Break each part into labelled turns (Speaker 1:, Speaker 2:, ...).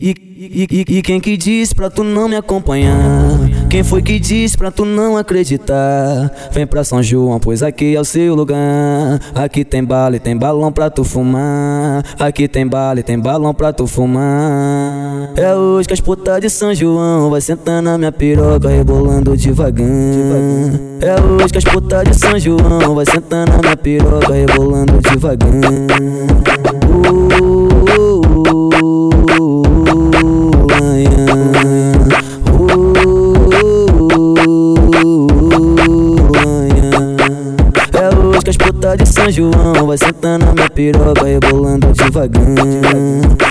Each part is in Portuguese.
Speaker 1: E, e, e, e, quem que disse pra tu não me acompanhar? Quem foi que disse pra tu não acreditar? Vem pra São João, pois aqui é o seu lugar. Aqui tem bala e tem balão pra tu fumar. Aqui tem bala e tem balão pra tu fumar. É hoje que as putas de São João vai sentar na minha piroca, rebolando devagar. É hoje que as putas de São João vai sentar na minha piroca, rebolando devagar. Uh, São João vai sentando na minha piroca, rebolando devagar.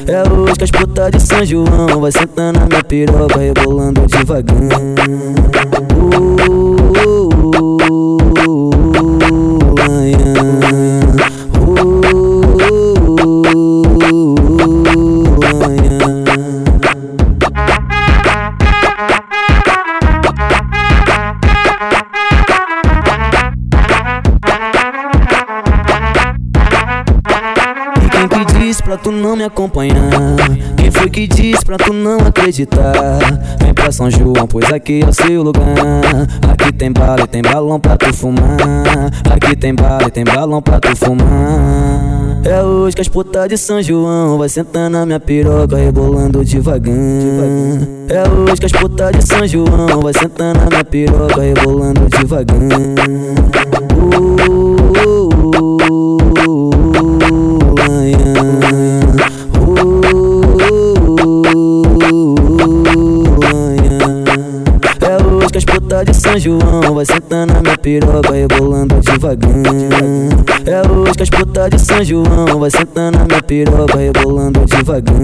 Speaker 1: É hoje que as putas de São João vai sentando na minha piroca, rebolando devagar. Uh, pra tu não me acompanhar? Quem foi que disse pra tu não acreditar? Vem pra São João, pois aqui é o seu lugar. Aqui tem bala e tem balão pra tu fumar. Aqui tem bala e tem balão pra tu fumar. É hoje que as putas de São João vai sentando na minha piroca, rebolando devagar. É hoje que as putas de São João vai sentando na minha piroca, rebolando devagar. Uh, putas de São João vai sentando na minha piroca, rebolando devagar. É hoje que as putas de São João vai sentando na minha piroca, rebolando devagar.